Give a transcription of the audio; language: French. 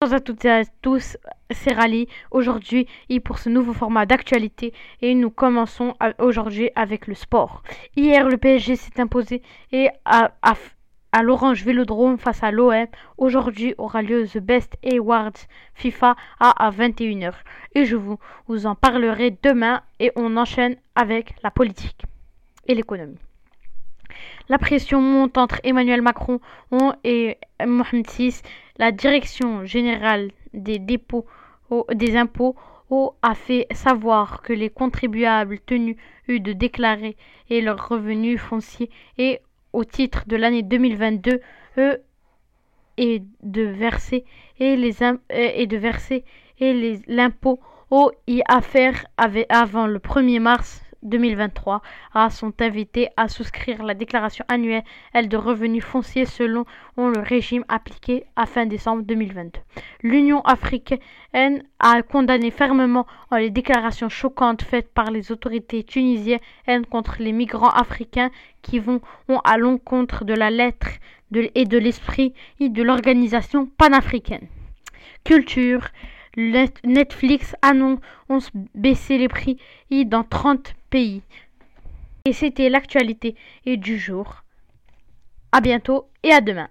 Bonjour à toutes et à tous, c'est Rally aujourd'hui et pour ce nouveau format d'actualité et nous commençons aujourd'hui avec le sport. Hier le PSG s'est imposé et à, à, l'Orange Vélodrome face à l'OM. Aujourd'hui aura lieu The Best Awards FIFA à, 21h et je vous en parlerai demain et on enchaîne avec la politique et l'économie. La pression monte entre Emmanuel Macron et Mohamed VI. La direction générale des dépôts des impôts a fait savoir que les contribuables tenus de déclarer leurs revenus fonciers et au titre de l'année 2022 et de verser et les et de verser et l'impôt y affaire avant le 1er mars 2023 sont invités à souscrire la déclaration annuelle de revenus fonciers selon le régime appliqué à fin décembre 2022. L'Union africaine a condamné fermement les déclarations choquantes faites par les autorités tunisiennes contre les migrants africains qui vont à l'encontre de la lettre et de l'esprit de l'organisation panafricaine. Culture Netflix annonce baisser les prix dans 30 pays. Et c'était l'actualité du jour. À bientôt et à demain.